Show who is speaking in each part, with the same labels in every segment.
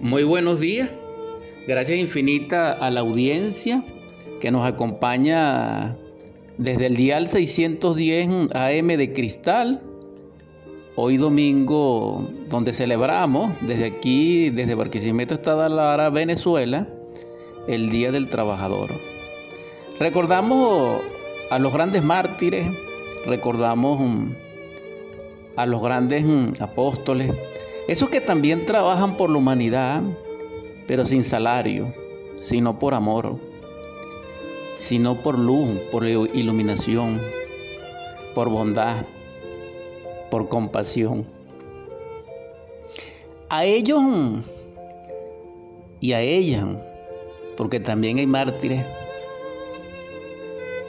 Speaker 1: Muy buenos días. Gracias infinita a la audiencia que nos acompaña desde el dial 610 AM de Cristal. Hoy domingo, donde celebramos desde aquí, desde Barquisimeto, Lara, Venezuela, el Día del Trabajador. Recordamos a los grandes mártires, recordamos mm, a los grandes mm, apóstoles, esos que también trabajan por la humanidad, pero sin salario, sino por amor, sino por luz, por iluminación, por bondad, por compasión. A ellos y a ellas, porque también hay mártires,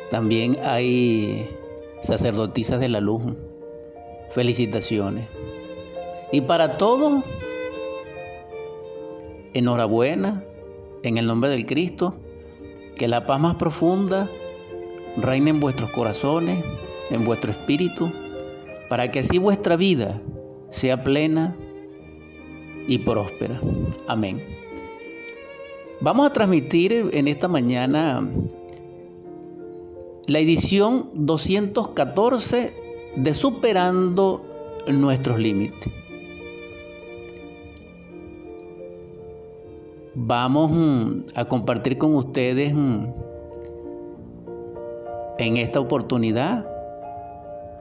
Speaker 1: también hay sacerdotisas de la luz. Felicitaciones. Y para todos, enhorabuena en el nombre del Cristo, que la paz más profunda reine en vuestros corazones, en vuestro espíritu, para que así vuestra vida sea plena y próspera. Amén. Vamos a transmitir en esta mañana la edición 214 de Superando nuestros límites. Vamos mm, a compartir con ustedes mm, en esta oportunidad.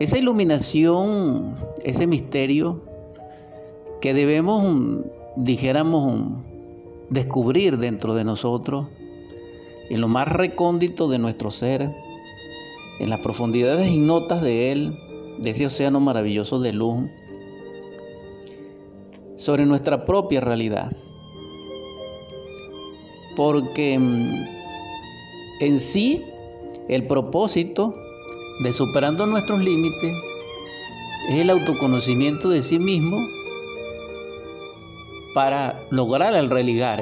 Speaker 1: Esa iluminación, ese misterio que debemos, mm, dijéramos, descubrir dentro de nosotros, en lo más recóndito de nuestro ser, en las profundidades ignotas de Él, de ese océano maravilloso de luz, sobre nuestra propia realidad porque mm, en sí el propósito de superando nuestros límites es el autoconocimiento de sí mismo para lograr el religar,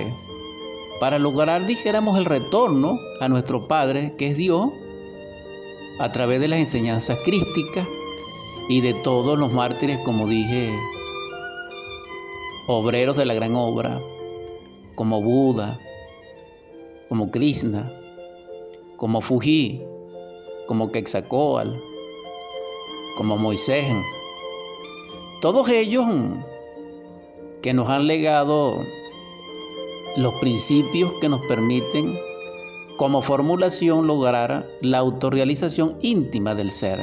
Speaker 1: para lograr, dijéramos, el retorno a nuestro Padre, que es Dios, a través de las enseñanzas crísticas y de todos los mártires, como dije, obreros de la gran obra, como Buda, como Krishna, como Fuji, como Quetzalcóatl, como Moisés. Todos ellos que nos han legado los principios que nos permiten como formulación lograr la autorrealización íntima del ser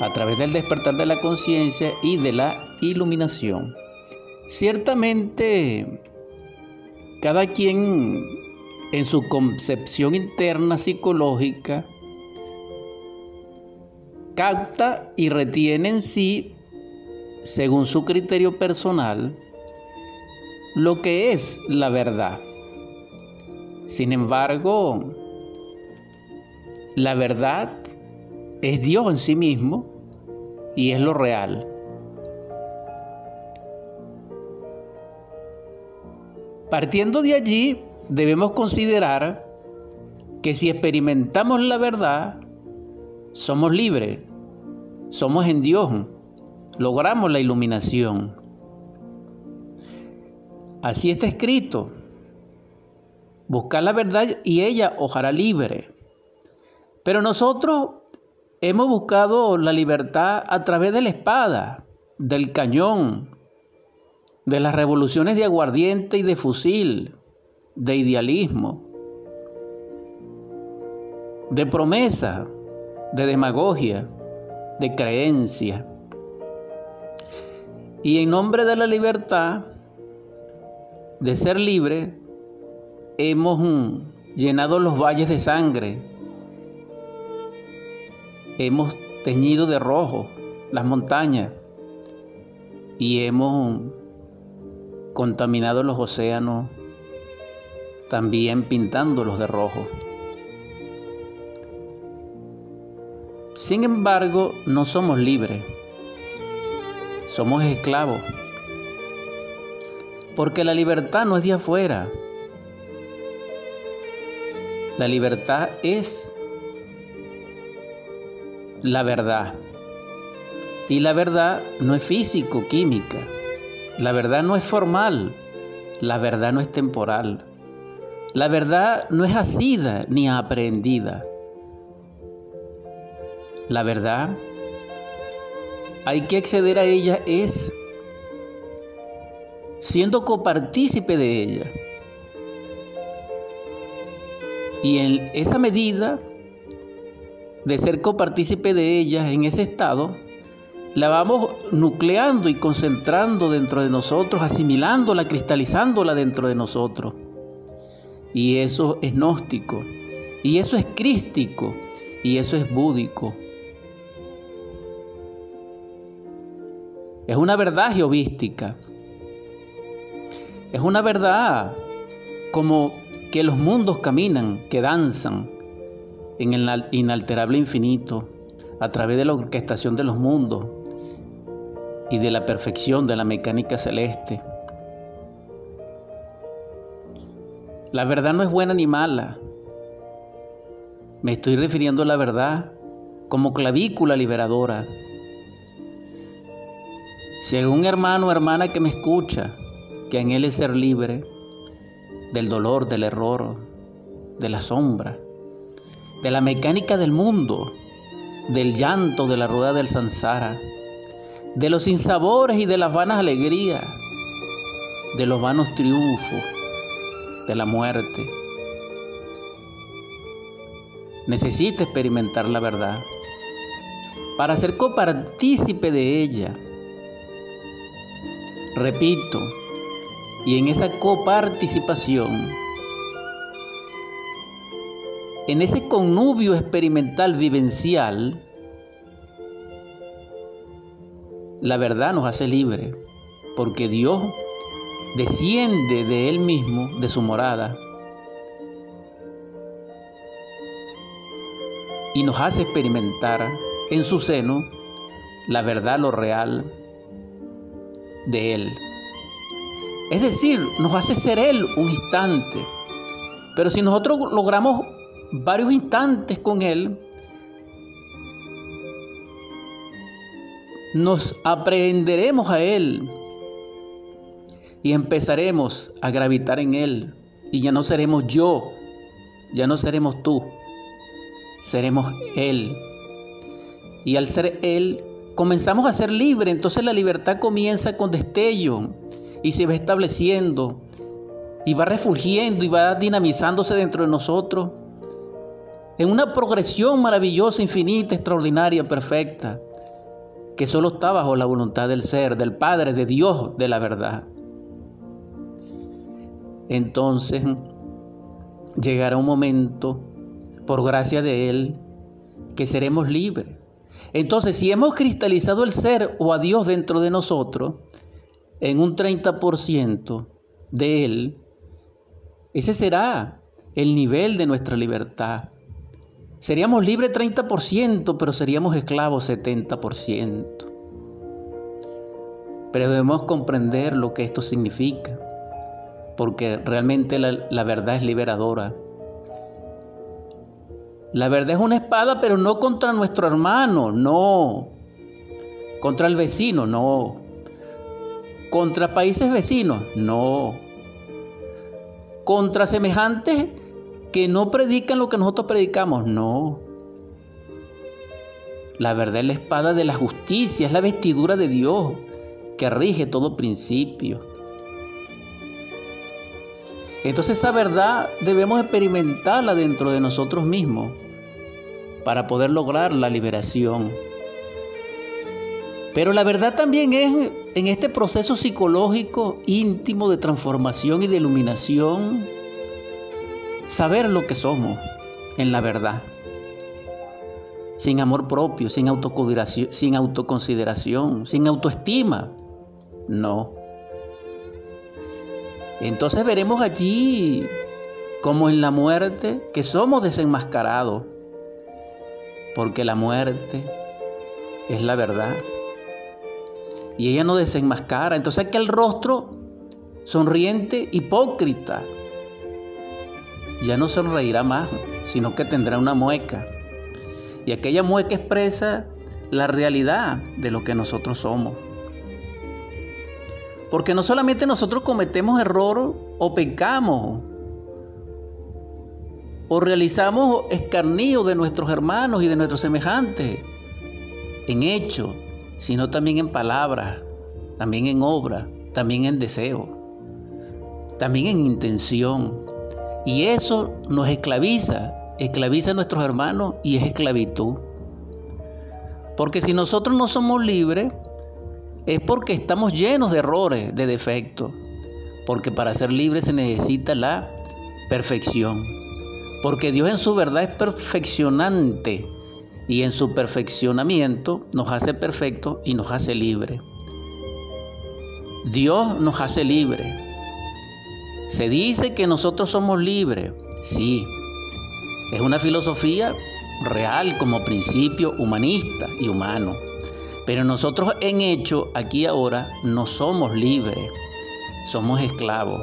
Speaker 1: a través del despertar de la conciencia y de la iluminación. Ciertamente cada quien en su concepción interna psicológica capta y retiene en sí, según su criterio personal, lo que es la verdad. Sin embargo, la verdad es Dios en sí mismo y es lo real. Partiendo de allí, debemos considerar que si experimentamos la verdad, somos libres, somos en Dios, logramos la iluminación. Así está escrito. Buscar la verdad y ella os hará libre. Pero nosotros hemos buscado la libertad a través de la espada, del cañón, de las revoluciones de aguardiente y de fusil, de idealismo, de promesa, de demagogia, de creencia. Y en nombre de la libertad, de ser libre, hemos mm, llenado los valles de sangre, hemos teñido de rojo las montañas y hemos contaminado los océanos, también pintándolos de rojo. Sin embargo, no somos libres, somos esclavos, porque la libertad no es de afuera, la libertad es la verdad. Y la verdad no es físico, química, La verdad no es formal, la verdad no es temporal, la verdad no es asida ni aprendida. La verdad, hay que acceder a ella es siendo copartícipe de ella. Y en esa medida de ser copartícipe de ella, en ese estado, la vamos nucleando y concentrando dentro de nosotros, asimilándola, cristalizándola dentro de nosotros. Y eso es gnóstico, y eso es crístico, y eso es búdico. Es una verdad geovística. Es una verdad como que los mundos caminan, que danzan en el inalterable infinito a través de la orquestación de los mundos y de la perfección de la mecánica celeste. La verdad no es buena ni mala. Me estoy refiriendo a la verdad como clavícula liberadora. Si hermano o hermana que me escucha, que en él es ser libre del dolor, del error, de la sombra, de la mecánica del mundo, del llanto de la rueda del sansara, de los sinsabores y de las vanas alegrías, de los vanos triunfos, de la muerte. Necesita experimentar la verdad para ser copartícipe de ella. Repito, y en esa coparticipación, en ese connubio experimental vivencial, la verdad nos hace libre, porque Dios desciende de Él mismo, de su morada, y nos hace experimentar en su seno la verdad, lo real de Él. Es decir, nos hace ser Él un instante. Pero si nosotros logramos varios instantes con Él, nos aprenderemos a Él y empezaremos a gravitar en Él. Y ya no seremos yo, ya no seremos tú, seremos Él. Y al ser Él, comenzamos a ser libres. Entonces la libertad comienza con destello y se va estableciendo y va refulgiendo y va dinamizándose dentro de nosotros en una progresión maravillosa, infinita, extraordinaria, perfecta que solo está bajo la voluntad del ser, del Padre, de Dios, de la verdad. Entonces llegará un momento, por gracia de Él, que seremos libres. Entonces, si hemos cristalizado el ser o a Dios dentro de nosotros, en un 30% de Él, ese será el nivel de nuestra libertad. Seríamos libres 30%, pero seríamos esclavos 70%. Pero debemos comprender lo que esto significa, porque realmente la, verdad es liberadora. La verdad es una espada, pero no contra nuestro hermano, no. Contra el vecino, no. Contra países vecinos, no. Contra semejantes que no predican lo que nosotros predicamos, no. La verdad es la espada de la justicia, es la vestidura de Dios que rige todo principio. Entonces esa verdad debemos experimentarla dentro de nosotros mismos para poder lograr la liberación. Pero la verdad también es en este proceso psicológico íntimo de transformación y de iluminación saber lo que somos en la verdad. Sin amor propio, sin autoconsideración, sin, autoconsideración, sin autoestima. No. Entonces veremos allí, como en la muerte, que somos desenmascarados. Porque la muerte es la verdad. Y ella no desenmascara. Entonces aquel rostro sonriente, hipócrita, ya no sonreirá más, sino que tendrá una mueca. Y aquella mueca expresa la realidad de lo que nosotros somos. Porque no solamente nosotros cometemos error o pecamos, o realizamos escarnio de nuestros hermanos y de nuestros semejantes, en hecho, sino también en palabras, también en obra, también en deseo, también en intención. Y eso nos esclaviza, esclaviza a nuestros hermanos y es esclavitud. Porque si nosotros no somos libres, es porque estamos llenos de errores, de defectos. Porque para ser libres se necesita la perfección. Porque Dios en su verdad es perfeccionante y en su perfeccionamiento nos hace perfectos y nos hace libres. Dios nos hace libres. Se dice que nosotros somos libres. Sí, es una filosofía real como principio humanista y humano. Pero nosotros en hecho, aquí ahora, no somos libres, somos esclavos.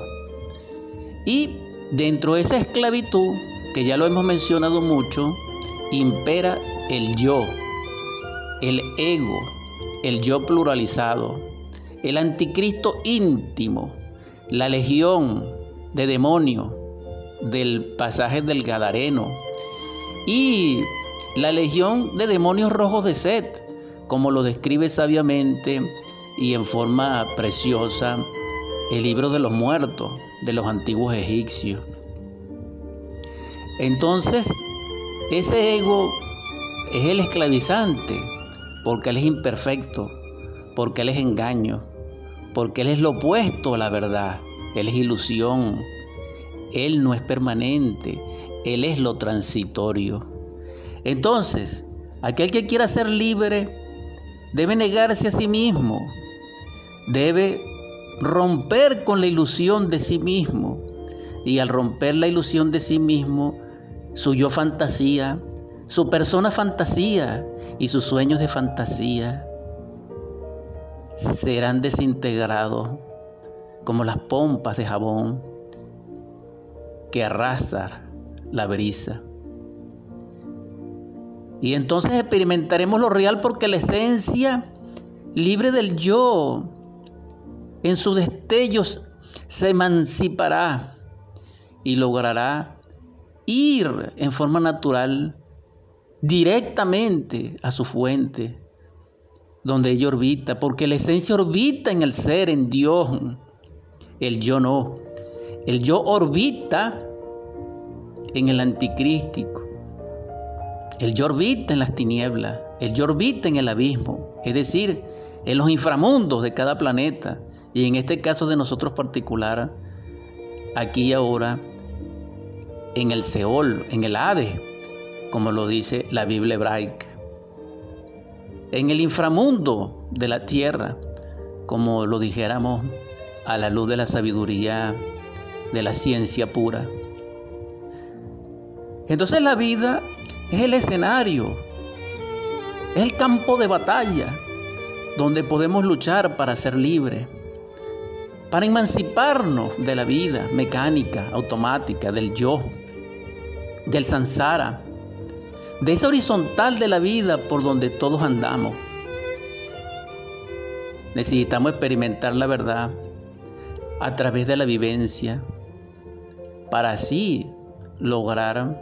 Speaker 1: Y dentro de esa esclavitud, que ya lo hemos mencionado mucho, impera el yo, el ego, el yo pluralizado, el anticristo íntimo, la legión de demonios del pasaje del Gadareno y la legión de demonios rojos de Set, como lo describe sabiamente y en forma preciosa el libro de los muertos de los antiguos egipcios. Entonces, ese ego es el esclavizante, porque él es imperfecto, porque él es engaño, porque él es lo opuesto a la verdad, él es ilusión, él no es permanente, él es lo transitorio. Entonces, aquel que quiera ser libre debe negarse a sí mismo, debe romper con la ilusión de sí mismo. Y al romper la ilusión de sí mismo, su yo fantasía, su persona fantasía y sus sueños de fantasía serán desintegrados como las pompas de jabón que arrastra la brisa. Y entonces experimentaremos lo real porque la esencia libre del yo en sus destellos se emancipará y logrará ir en forma natural directamente a su fuente, donde ella orbita, porque la esencia orbita en el ser, en Dios, el yo no. El yo orbita en el anticrístico. El yo orbita en las tinieblas, el yo orbita en el abismo, es decir, en los inframundos de cada planeta, y en este caso de nosotros particular, aquí y ahora, en el Seol, en el Hades, como lo dice la Biblia hebraica. En el inframundo de la tierra, como lo dijéramos a la luz de la sabiduría, de la ciencia pura. Entonces la vida es el escenario, es el campo de batalla donde podemos luchar para ser libres, para emanciparnos de la vida mecánica, automática, del yo, del sansara, de esa horizontal de la vida por donde todos andamos. Necesitamos experimentar la verdad a través de la vivencia para así lograr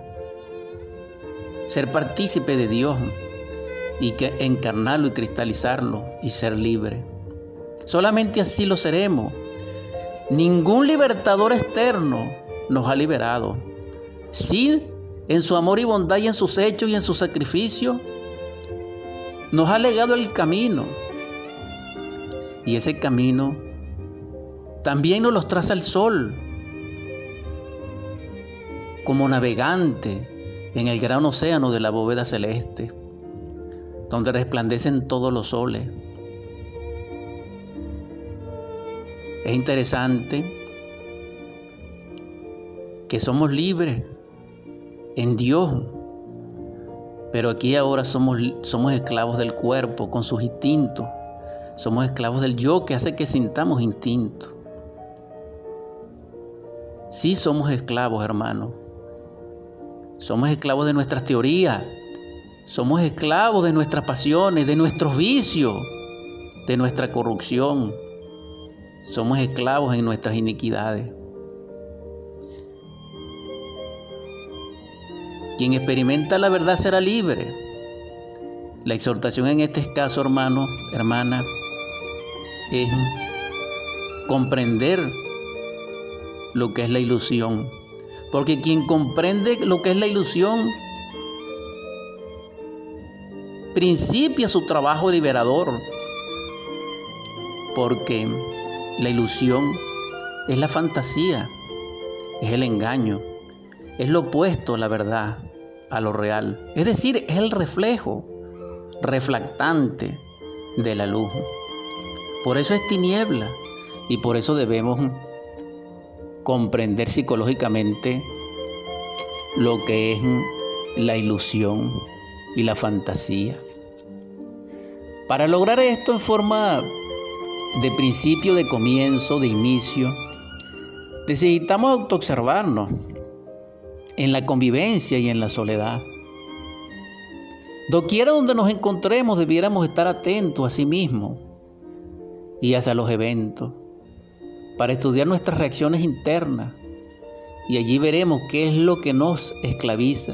Speaker 1: ser partícipe de Dios y que encarnarlo y cristalizarlo y ser libre. Solamente así lo seremos. Ningún libertador externo nos ha liberado. Sí, en su amor y bondad y en sus hechos y en su sacrificio, nos ha legado el camino. Y ese camino también nos los traza el sol, como navegante en el gran océano de la bóveda celeste, donde resplandecen todos los soles. Es interesante que somos libres en Dios, pero aquí ahora somos, somos esclavos del cuerpo con sus instintos. Somos esclavos del yo que hace que sintamos instinto. Sí somos esclavos, hermanos somos esclavos de nuestras teorías. Somos esclavos de nuestras pasiones, de nuestros vicios, de nuestra corrupción. somos esclavos en nuestras iniquidades. Quien experimenta la verdad será libre. La exhortación en este caso, hermano, hermana, es comprender lo que es la ilusión. Porque quien comprende lo que es la ilusión, principia su trabajo liberador. Porque la ilusión es la fantasía, es el engaño, es lo opuesto a la verdad, a lo real. Es decir, es el reflejo reflectante de la luz. Por eso es tiniebla y por eso debemos comprender psicológicamente lo que es la ilusión y la fantasía. Para lograr esto en forma de principio, de comienzo, de inicio, necesitamos autoobservarnos en la convivencia y en la soledad. Doquiera donde nos encontremos debiéramos estar atentos a sí mismos y hacia los eventos para estudiar nuestras reacciones internas y allí veremos qué es lo que nos esclaviza.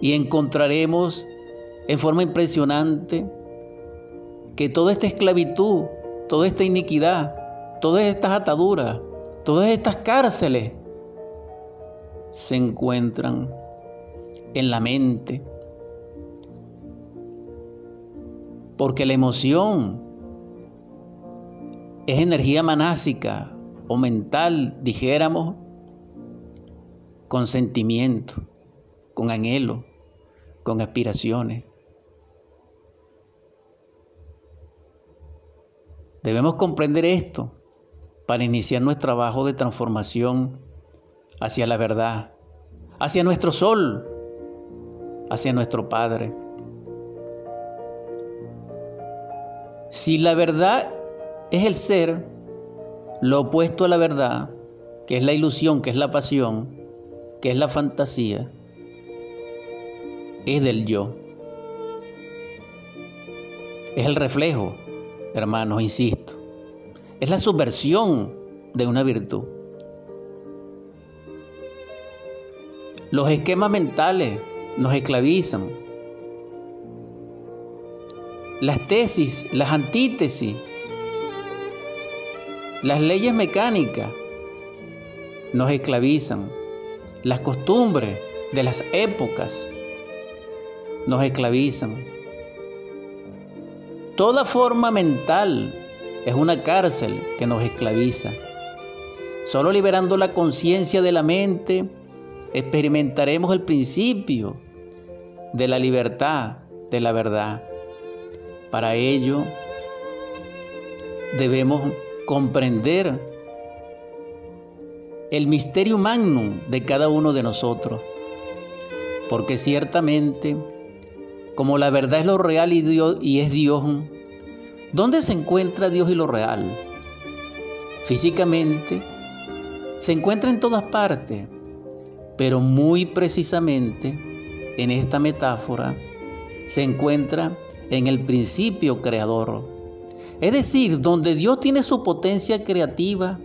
Speaker 1: Y encontraremos en forma impresionante que toda esta esclavitud, toda esta iniquidad, todas estas ataduras, todas estas cárceles se encuentran en la mente. Porque la emoción es energía manásica o mental, dijéramos, con sentimiento, con anhelo, con aspiraciones. Debemos comprender esto para iniciar nuestro trabajo de transformación hacia la verdad, hacia nuestro sol, hacia nuestro Padre. Si la verdad es el ser, lo opuesto a la verdad, que es la ilusión, que es la pasión, que es la fantasía, es del yo. Es el reflejo, hermanos, insisto. Es la subversión de una virtud. Los esquemas mentales nos esclavizan. Las tesis, las antítesis, las leyes mecánicas nos esclavizan. Las costumbres de las épocas nos esclavizan. Toda forma mental es una cárcel que nos esclaviza. Solo liberando la conciencia de la mente experimentaremos el principio de la libertad, de la verdad. Para ello debemos comprender el misterio magnum de cada uno de nosotros, porque ciertamente, como la verdad es lo real y, Dios, y es Dios, ¿dónde se encuentra Dios y lo real? Físicamente, se encuentra en todas partes, pero muy precisamente en esta metáfora se encuentra en el principio creador es decir, donde Dios tiene su potencia creativa,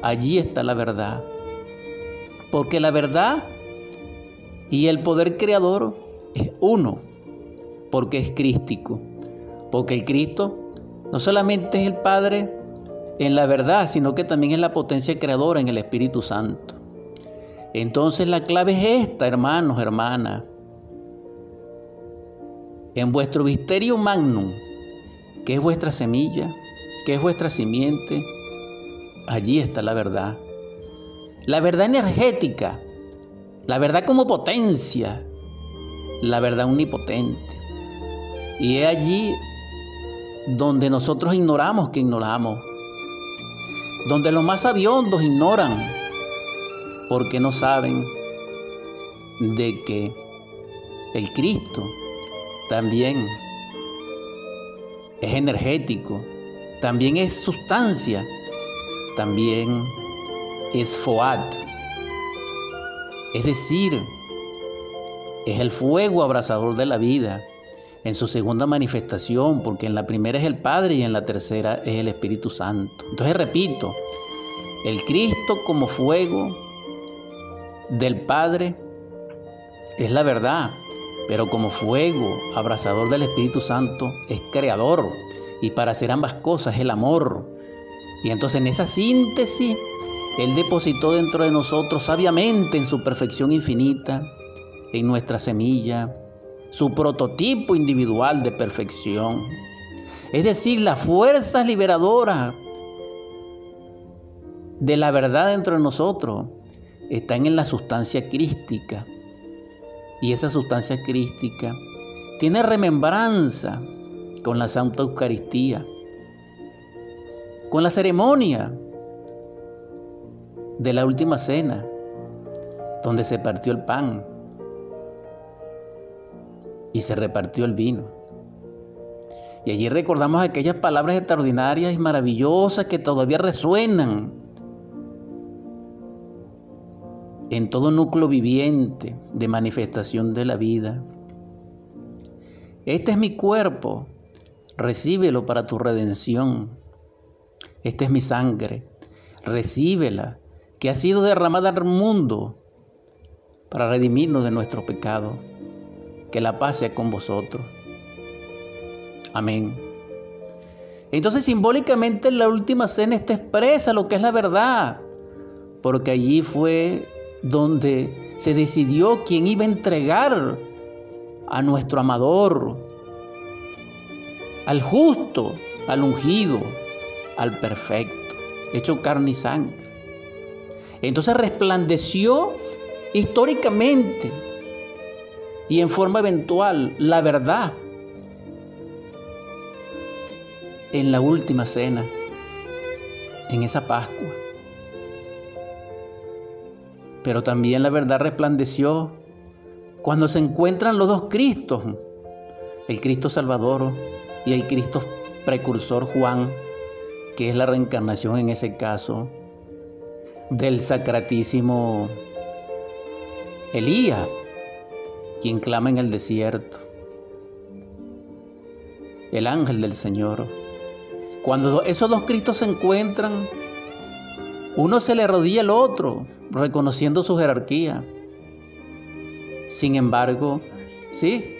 Speaker 1: allí está la verdad. Porque la verdad y el poder creador es uno, porque es crístico. Porque el Cristo no solamente es el Padre en la verdad, sino que también es la potencia creadora en el Espíritu Santo. Entonces la clave es esta, hermanos, hermanas. En vuestro misterio magnum, ¿Qué es vuestra semilla? ¿Qué es vuestra simiente? Allí está la verdad. La verdad energética, la verdad como potencia, la verdad omnipotente. Y es allí donde nosotros ignoramos que ignoramos, donde los más sabiondos ignoran, porque no saben de que el Cristo también es energético, también es sustancia, también es foat. Es decir, es el fuego abrasador de la vida, en su segunda manifestación, porque en la primera es el Padre y en la tercera es el Espíritu Santo. Entonces repito, el Cristo como fuego del Padre es la verdad, pero como fuego abrasador del Espíritu Santo es creador y para hacer ambas cosas el amor. Y entonces en esa síntesis, Él depositó dentro de nosotros sabiamente en su perfección infinita, en nuestra semilla, su prototipo individual de perfección. Es decir, las fuerzas liberadoras de la verdad dentro de nosotros están en la sustancia crística. Y esa sustancia crística tiene remembranza con la Santa Eucaristía, con la ceremonia de la última cena, donde se partió el pan y se repartió el vino. Y allí recordamos aquellas palabras extraordinarias y maravillosas que todavía resuenan en todo núcleo viviente de manifestación de la vida. Este es mi cuerpo, recíbelo para tu redención. Esta es mi sangre, recíbela, que ha sido derramada al mundo para redimirnos de nuestro pecado que la paz sea con vosotros. Amén. Entonces simbólicamente en la última cena está expresa lo que es la verdad, porque allí fue donde se decidió quién iba a entregar a nuestro amador, al justo, al ungido, al perfecto, hecho carne y sangre. Entonces resplandeció históricamente y en forma eventual la verdad en la última cena, en esa Pascua. Pero también la verdad resplandeció cuando se encuentran los dos Cristos, el Cristo Salvador y el Cristo precursor Juan, que es la reencarnación en ese caso del sacratísimo Elías, quien clama en el desierto. El ángel del Señor. Cuando esos dos Cristos se encuentran, uno se le rodilla al otro, reconociendo su jerarquía. Sin embargo, sí.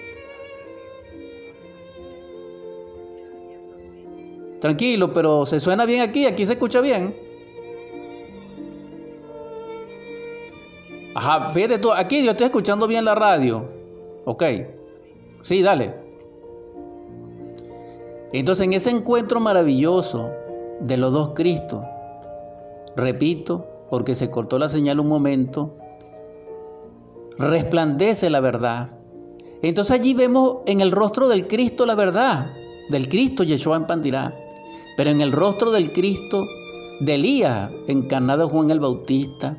Speaker 1: Tranquilo, pero se suena bien aquí, aquí se escucha bien. Ajá, fíjate tú, aquí yo estoy escuchando bien la radio. Ok. Sí, dale. Entonces en ese encuentro maravilloso de los dos Cristos, repito, porque se cortó la señal un momento, resplandece la verdad. Entonces allí vemos en el rostro del Cristo la verdad, del Cristo Yeshua en Pandirá, pero en el rostro del Cristo de Elías, encarnado Juan el Bautista,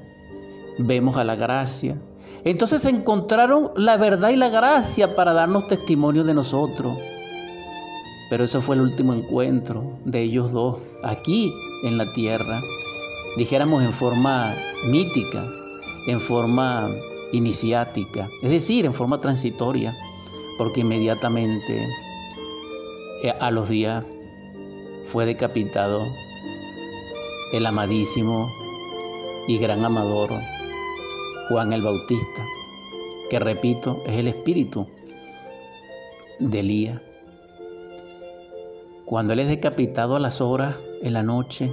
Speaker 1: vemos a la gracia. Entonces encontraron la verdad y la gracia para darnos testimonio de nosotros. Pero eso fue el último encuentro de ellos dos, aquí en la tierra, dijéramos en forma mítica, en forma iniciática, es decir, en forma transitoria, porque inmediatamente eh, a los días fue decapitado el amadísimo y gran amador Juan el Bautista, que repito, es el espíritu de Elías. Cuando él es decapitado a las horas, en la noche,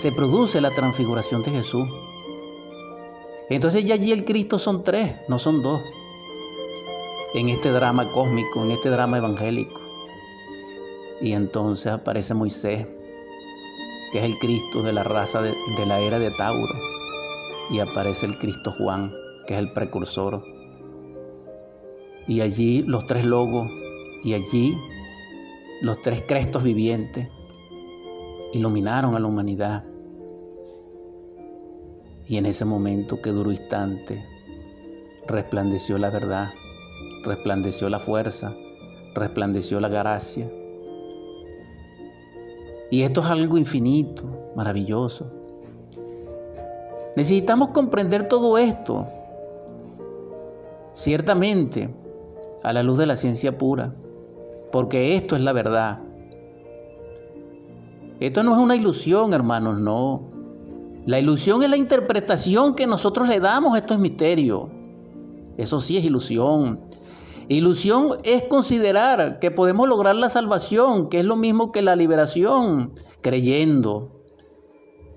Speaker 1: se produce la transfiguración de Jesús. Entonces ya allí el Cristo son tres, no son dos. En este drama cósmico, en este drama evangélico. Y entonces aparece Moisés, que es el Cristo de la raza de, de la era de Tauro y aparece el Cristo Juan, que es el precursor. Y allí los tres logos y allí los tres crestos vivientes iluminaron a la humanidad. Y en ese momento que duró instante, resplandeció la verdad, resplandeció la fuerza, resplandeció la gracia. Y esto es algo infinito, maravilloso. Necesitamos comprender todo esto. Ciertamente, a la luz de la ciencia pura, porque esto es la verdad. Esto no es una ilusión, hermanos, no. La ilusión es la interpretación que nosotros le damos a estos misterios. Eso sí es ilusión. Ilusión es considerar que podemos lograr la salvación, que es lo mismo que la liberación, creyendo.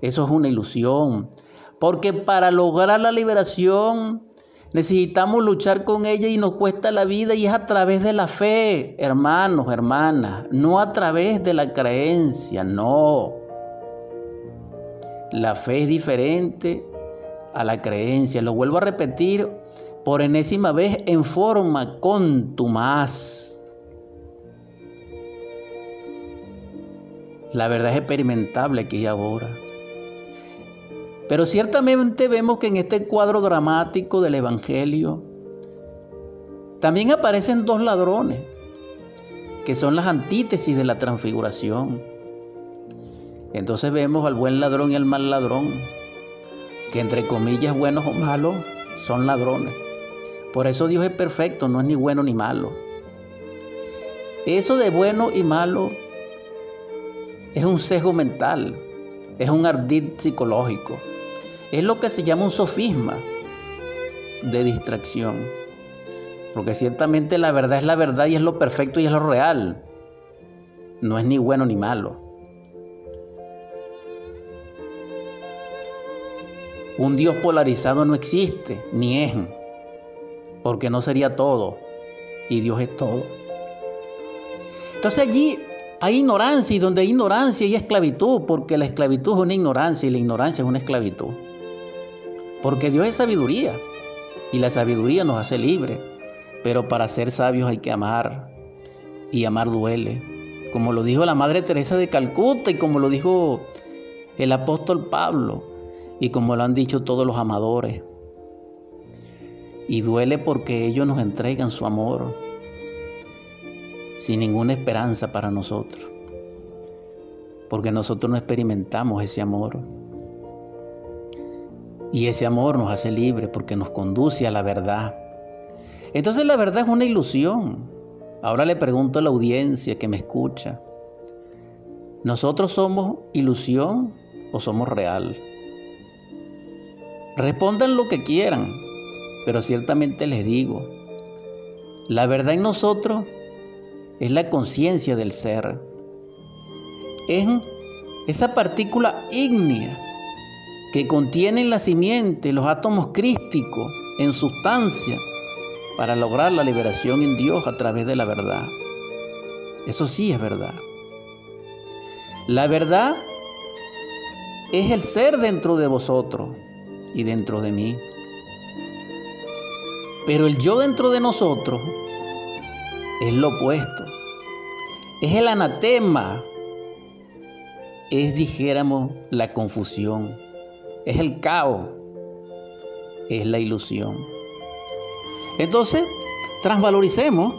Speaker 1: Eso es una ilusión. Porque para lograr la liberación necesitamos luchar con ella y nos cuesta la vida y es a través de la fe, hermanos, hermanas, no a través de la creencia, no. La fe es diferente a la creencia. Lo vuelvo a repetir por enésima vez en forma contumaz. La verdad es experimentable aquí y ahora. Pero ciertamente vemos que en este cuadro dramático del Evangelio también aparecen dos ladrones, que son las antítesis de la transfiguración. Entonces vemos al buen ladrón y al mal ladrón, que entre comillas buenos o malos son ladrones. Por eso Dios es perfecto, no es ni bueno ni malo. Eso de bueno y malo es un sesgo mental, es un ardid psicológico, es lo que se llama un sofisma de distracción. Porque ciertamente la verdad es la verdad y es lo perfecto y es lo real. No es ni bueno ni malo. Un Dios polarizado no existe, ni es, porque no sería todo, y Dios es todo. Entonces allí hay ignorancia, y donde hay ignorancia hay esclavitud, porque la esclavitud es una ignorancia y la ignorancia es una esclavitud. Porque Dios es sabiduría, y la sabiduría nos hace libres, pero para ser sabios hay que amar, y amar duele. Como lo dijo la Madre Teresa de Calcuta y como lo dijo el apóstol Pablo, y como lo han dicho todos los amadores. Y duele porque ellos nos entregan su amor sin ninguna esperanza para nosotros, porque nosotros no experimentamos ese amor. Y ese amor nos hace libres porque nos conduce a la verdad. Entonces la verdad es una ilusión. Ahora le pregunto a la audiencia que me escucha, ¿nosotros somos ilusión o somos real? Respondan lo que quieran, pero ciertamente les digo, la verdad en nosotros es la conciencia del ser. Es esa partícula ígnea que contiene la simiente, los átomos crísticos en sustancia para lograr la liberación en Dios a través de la verdad. Eso sí es verdad. La verdad es el ser dentro de vosotros y dentro de mí. Pero el yo dentro de nosotros es lo opuesto. Es el anatema. Es, dijéramos, la confusión. Es el caos. Es la ilusión. Entonces, transvaloricemos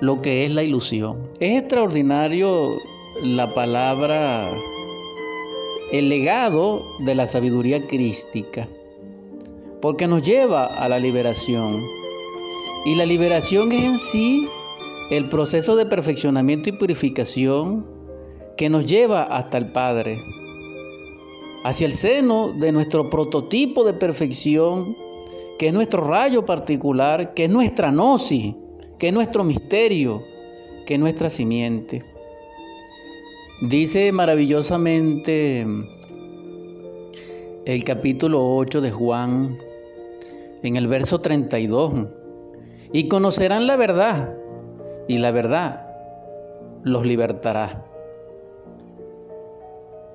Speaker 1: lo que es la ilusión. Es extraordinario la palabra el legado de la sabiduría crística, porque nos lleva a la liberación. Y la liberación es en sí el proceso de perfeccionamiento y purificación que nos lleva hasta el Padre, hacia el seno de nuestro prototipo de perfección, que es nuestro rayo particular, que es nuestra gnosis, que es nuestro misterio, que es nuestra simiente. Dice maravillosamente el capítulo 8 de Juan en el verso 32. Y conocerán la verdad, y la verdad los libertará.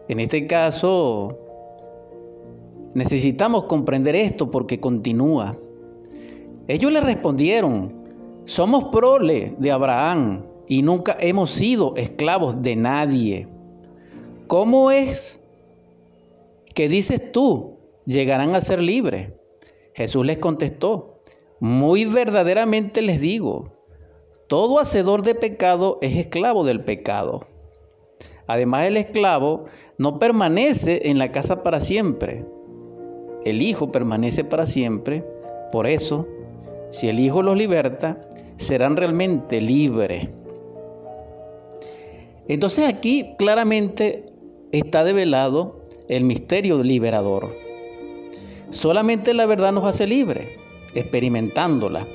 Speaker 1: En este caso, necesitamos comprender esto porque continúa. Ellos le respondieron, somos prole de Abraham y nunca hemos sido esclavos de nadie. ¿Cómo es que dices tú, llegarán a ser libres? Jesús les contestó, muy verdaderamente les digo, todo hacedor de pecado es esclavo del pecado. Además, el esclavo no permanece en la casa para siempre. El Hijo permanece para siempre. Por eso, si el Hijo los liberta, serán realmente libres. Entonces aquí claramente está develado el misterio liberador. Solamente la verdad nos hace libres, experimentándola.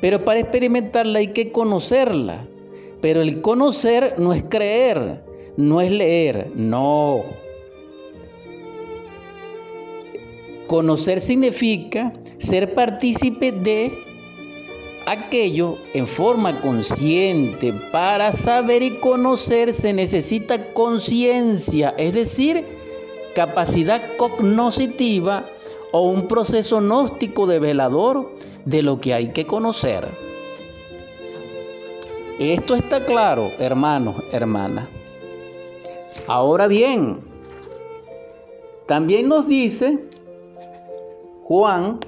Speaker 1: Pero para experimentarla hay que conocerla. Pero el conocer no es creer, no es leer, no. Conocer significa ser partícipe de aquello en forma consciente. Para saber y conocer se necesita conciencia, es decir, capacidad cognoscitiva o un proceso gnóstico de velador de lo que hay que conocer. Esto está claro, hermanos, hermanas. Ahora bien, también nos dice Juan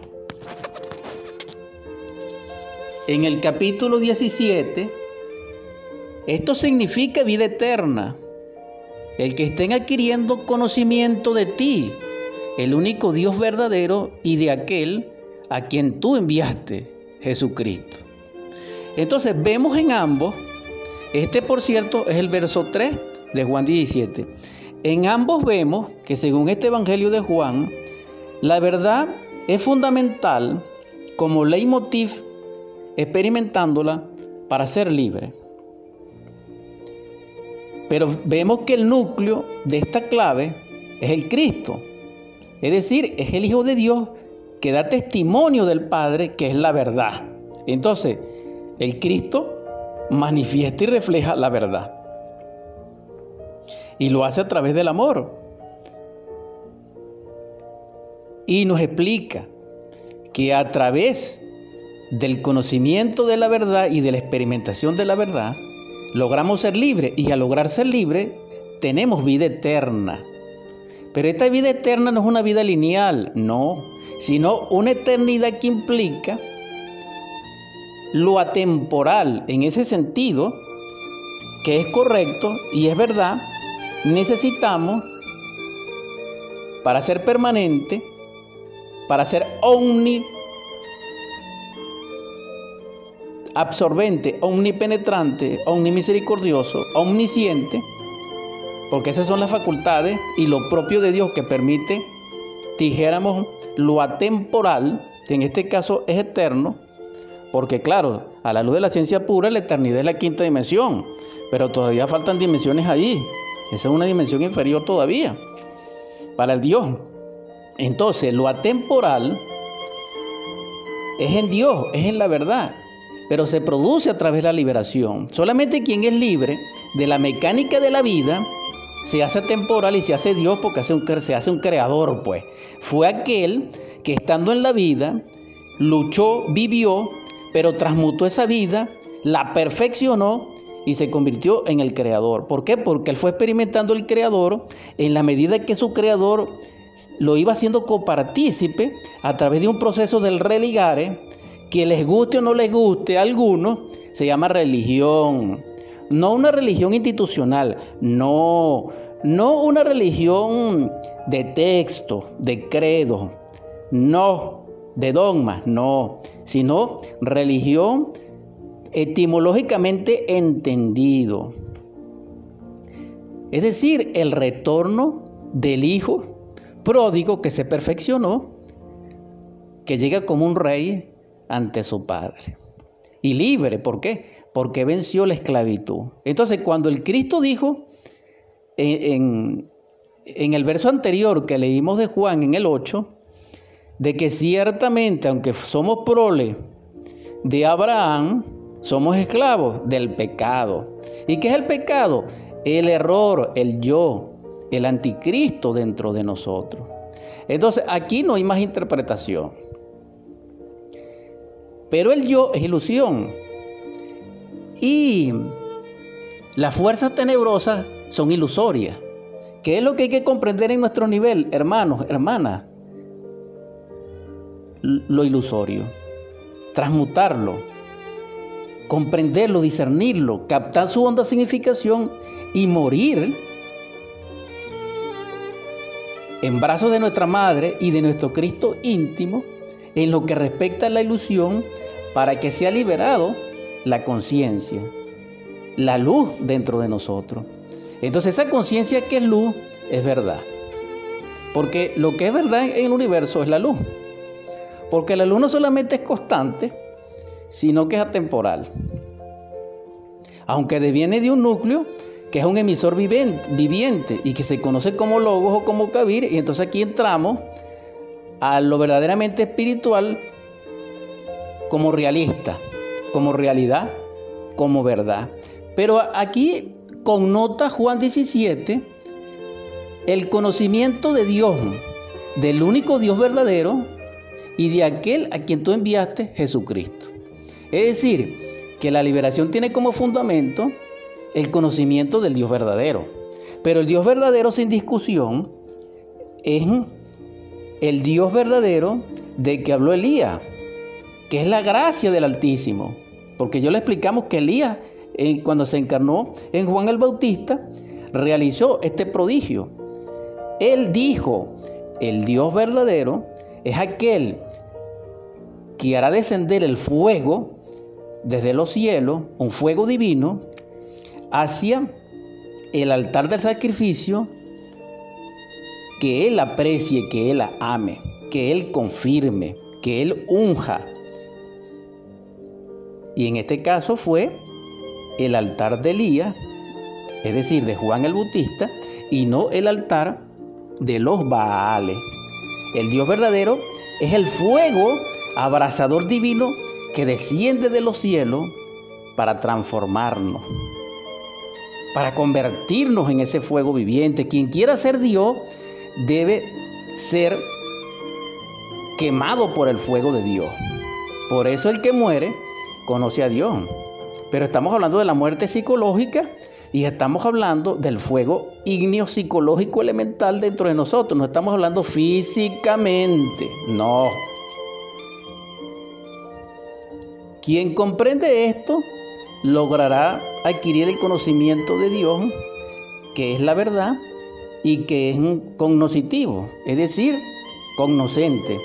Speaker 1: en el capítulo 17, esto significa vida eterna. El que estén adquiriendo conocimiento de ti, el único Dios verdadero y de aquel a quien tú enviaste, Jesucristo. Entonces vemos en ambos, este por cierto es el verso 3 de Juan 17, en ambos vemos que según este Evangelio de Juan, la verdad es fundamental como leitmotiv experimentándola para ser libre. Pero vemos que el núcleo de esta clave es el Cristo. Es decir, es el Hijo de Dios que da testimonio del Padre que es la verdad. Entonces, el Cristo manifiesta y refleja la verdad. Y lo hace a través del amor. Y nos explica que a través del conocimiento de la verdad y de la experimentación de la verdad, logramos ser libres y al lograr ser libres tenemos vida eterna. Pero esta vida eterna no es una vida lineal, no, sino una eternidad que implica lo atemporal en ese sentido, que es correcto y es verdad, necesitamos para ser permanente para ser omni absorbente, omnipenetrante, omnimisericordioso, omnisciente, porque esas son las facultades y lo propio de Dios que permite, dijéramos, lo atemporal, que en este caso es eterno, porque claro, a la luz de la ciencia pura, la eternidad es la quinta dimensión, pero todavía faltan dimensiones allí. Esa es una dimensión inferior todavía para el Dios. Entonces, lo atemporal es en Dios, es en la verdad, pero se produce a través de la liberación. Solamente quien es libre de la mecánica de la vida se hace temporal y se hace Dios porque se hace un creador, pues. Fue aquel que estando en la vida, luchó, vivió, pero transmutó esa vida, la perfeccionó y se convirtió en el creador. ¿Por qué? Porque él fue experimentando el creador en la medida que su creador lo iba haciendo copartícipe a través de un proceso del religare, que les guste o no les guste a algunos, se llama religión. No una religión institucional, no, no una religión de texto, de credo, no, de dogmas, no, sino religión etimológicamente entendido. Es decir, el retorno del Hijo pródigo que se perfeccionó, que llega como un rey ante su padre. Y libre, ¿por qué? Porque venció la esclavitud. Entonces, cuando el Cristo dijo en, en, el verso anterior que leímos de Juan en el 8, de que ciertamente, aunque somos prole de Abraham, somos esclavos del pecado. ¿Y qué es el pecado? El error, el yo, el anticristo dentro de nosotros. Entonces, aquí no hay más interpretación. Pero el yo es ilusión. Y las fuerzas tenebrosas son ilusorias. ¿Qué es lo que hay que comprender en nuestro nivel, hermanos, hermanas? Lo ilusorio. Transmutarlo. Comprenderlo, discernirlo, captar su honda significación y morir en brazos de nuestra Madre y de nuestro Cristo íntimo en lo que respecta a la ilusión para que sea liberado la conciencia, la luz dentro de nosotros. Entonces esa conciencia que es luz es verdad. Porque lo que es verdad en el universo es la luz. Porque la luz no solamente es constante, sino que es atemporal. Aunque deviene de un núcleo que es un emisor viviente y que se conoce como logos o como cabir, y entonces aquí entramos a lo verdaderamente espiritual como realista, como realidad, como verdad. Pero aquí connota Juan 17 el conocimiento de Dios, del único Dios verdadero y de aquel a quien tú enviaste, Jesucristo. Es decir, que la liberación tiene como fundamento el conocimiento del Dios verdadero. Pero el Dios verdadero sin discusión es el Dios verdadero de que habló Elías, que es la gracia del Altísimo. Porque yo le explicamos que Elías, eh, cuando se encarnó en Juan el Bautista, realizó este prodigio. Él dijo, el Dios verdadero es aquel que hará descender el fuego desde los cielos, un fuego divino, hacia el altar del sacrificio, que Él aprecie, que Él ame, que Él confirme, que Él unja. Y en este caso fue el altar de Elías, es decir, de Juan el Bautista, y no el altar de los Baales. El Dios verdadero es el fuego abrasador divino que desciende de los cielos para transformarnos, para convertirnos en ese fuego viviente. Quien quiera ser Dios debe ser quemado por el fuego de Dios. Por eso el que muere conoce a Dios. Pero estamos hablando de la muerte psicológica y estamos hablando del fuego ígneo psicológico elemental dentro de nosotros. No estamos hablando físicamente. No. Quien comprende esto logrará adquirir el conocimiento de Dios, que es la verdad, y que es un cognoscitivo, es decir, cognoscente.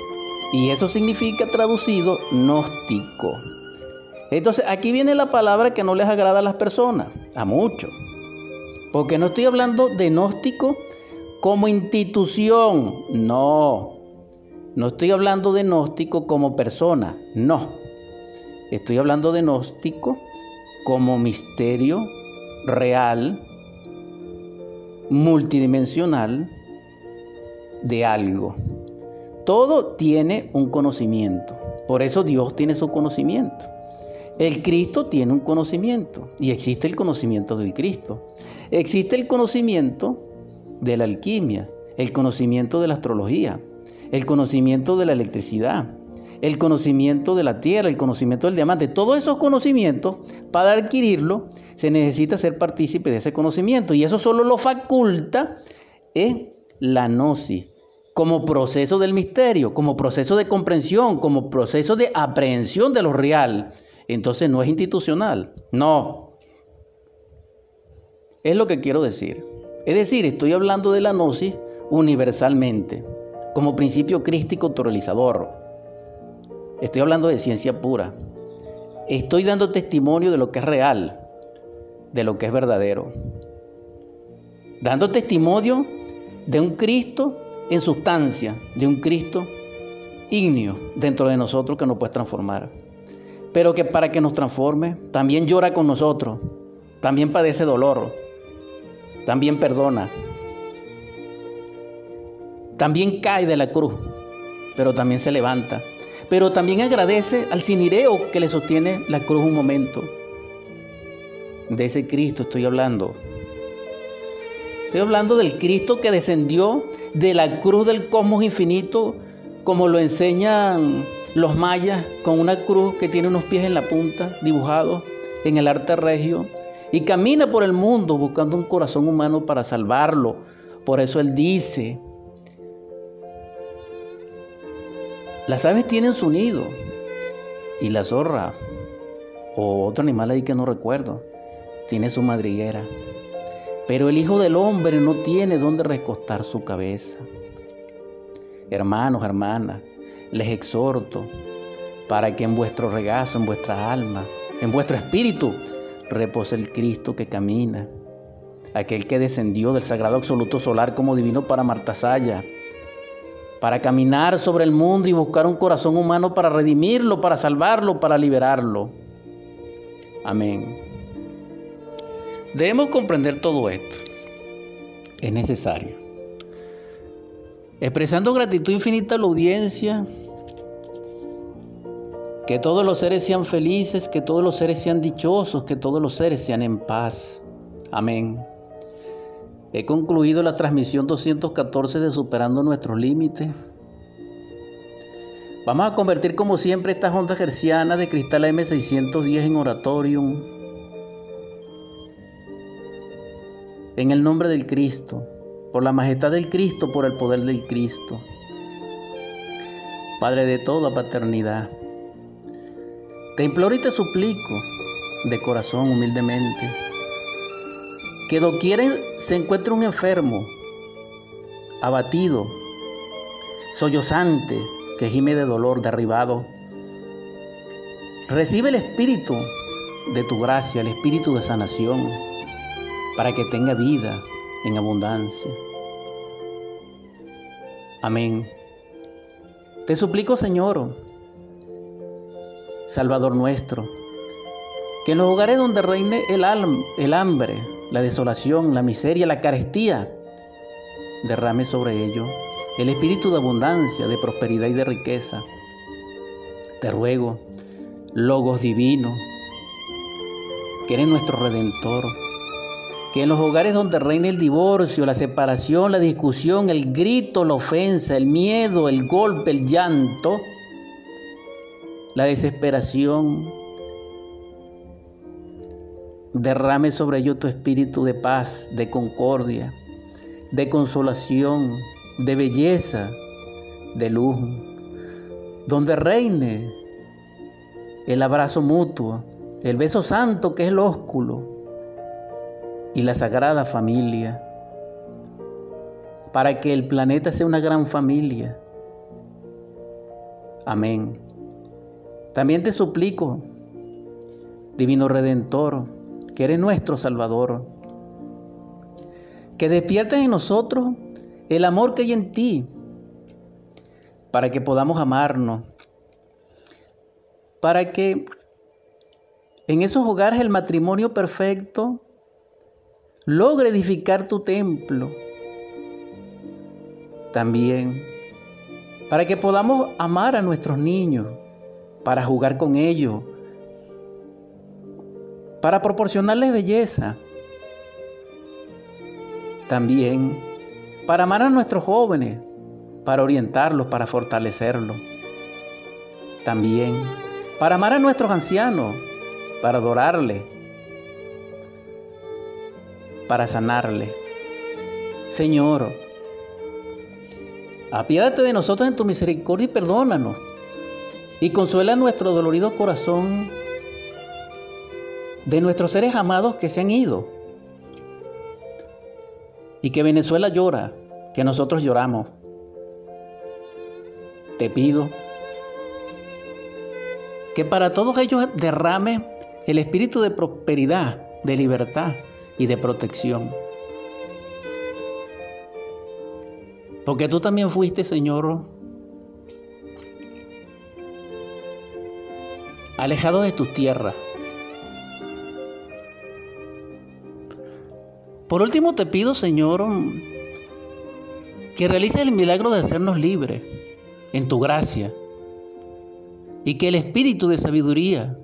Speaker 1: Y eso significa traducido gnóstico. Entonces aquí viene la palabra que no les agrada a las personas, a muchos. Porque no estoy hablando de gnóstico como institución, no. No estoy hablando de gnóstico como persona, no. Estoy hablando de gnóstico como misterio real, multidimensional de algo. Todo tiene un conocimiento. Por eso Dios tiene su conocimiento. El Cristo tiene un conocimiento y existe el conocimiento del Cristo. Existe el conocimiento de la alquimia, el conocimiento de la astrología, el conocimiento de la electricidad, el conocimiento de la tierra, el conocimiento del diamante. Todos esos conocimientos, para adquirirlo, se necesita ser partícipe de ese conocimiento y eso solo lo faculta en la gnosis, como proceso del misterio, como proceso de comprensión, como proceso de aprehensión de lo real entonces no es institucional. No. Es lo que quiero decir. Es decir, estoy hablando de la gnosis universalmente, como principio crístico toralizador. Estoy hablando de ciencia pura. Estoy dando testimonio de lo que es real, de lo que es verdadero. Dando testimonio de un Cristo en sustancia, de un Cristo ígneo dentro de nosotros que nos puede transformar pero que para que nos transforme, también llora con nosotros, también padece dolor, también perdona, también cae de la cruz, pero también se levanta, pero también agradece al cinireo que le sostiene la cruz un momento. De ese Cristo estoy hablando. Estoy hablando del Cristo que descendió de la cruz del cosmos infinito, como lo enseñan los mayas con una cruz que tiene unos pies en la punta, dibujados en el arte regio, y camina por el mundo buscando un corazón humano para salvarlo. Por eso él dice, las aves tienen su nido y la zorra, o otro animal ahí que no recuerdo, tiene su madriguera. Pero el Hijo del Hombre no tiene dónde recostar su cabeza. Hermanos, hermanas, les exhorto para que en vuestro regazo, en vuestra alma, En vuestro espíritu reposa el Cristo que camina, aquel que descendió del sagrado absoluto solar como divino para Martasaya, para caminar sobre el mundo y buscar un corazón humano para redimirlo, para salvarlo, para liberarlo. Amén. Debemos comprender todo esto. Es necesario. Expresando gratitud infinita a la audiencia, que todos los seres sean felices, que todos los seres sean dichosos, que todos los seres sean en paz. Amén. He concluido la transmisión 214 de Superando nuestros límites. Vamos a convertir como siempre esta ondas gerciana de cristal M610 en oratorium. En el nombre del Cristo, por la majestad del Cristo, por el poder del Cristo. Padre de toda paternidad. Te imploro y te suplico, de corazón humildemente, que doquiera se encuentre un enfermo, abatido, sollozante, que gime de dolor, derribado, recibe el espíritu de tu gracia, el espíritu de sanación, para que tenga vida en abundancia. Amén. Te suplico, Señor, Salvador nuestro. Que en los hogares donde reine el, el hambre, la desolación, la miseria, la carestía, derrame sobre ellos el espíritu de abundancia, de prosperidad y de riqueza. Te ruego, Logos divino, que eres nuestro redentor, que en los hogares donde reine el divorcio, la separación, la discusión, el grito, la ofensa, el miedo, el golpe, el llanto, la desesperación. Derrame sobre ellos tu espíritu de paz, de concordia, de consolación, de belleza, de luz, donde reine el abrazo mutuo, el beso santo que es el ósculo y la sagrada familia, para que el planeta sea una gran familia. Amén. También te suplico, Divino Redentor, que eres nuestro Salvador, que despiertes en nosotros el amor que hay en ti, para que podamos amarnos, para que en esos hogares el matrimonio perfecto logre edificar tu templo. También para que podamos amar a nuestros niños para jugar con ellos, para proporcionarles belleza. También para amar a nuestros jóvenes, para orientarlos, para fortalecerlos. También para amar a nuestros ancianos, para adorarles, para sanarles. Señor, apiádate de nosotros en tu misericordia y perdónanos y consuela nuestro dolorido corazón de nuestros seres amados que se han ido. Y que Venezuela llora, que nosotros lloramos. Te pido que para todos ellos derrame el espíritu de prosperidad, de libertad y de protección. Porque tú también fuiste, Señor, alejado de tus tierras. Por último te pido, Señor, que realices el milagro de hacernos libres en tu gracia y que el espíritu de sabiduría,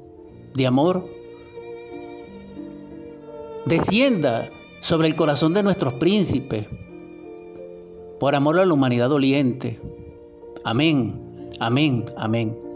Speaker 1: de amor, descienda sobre el corazón de nuestros príncipes por amor a la humanidad doliente. Amén, amén, amén.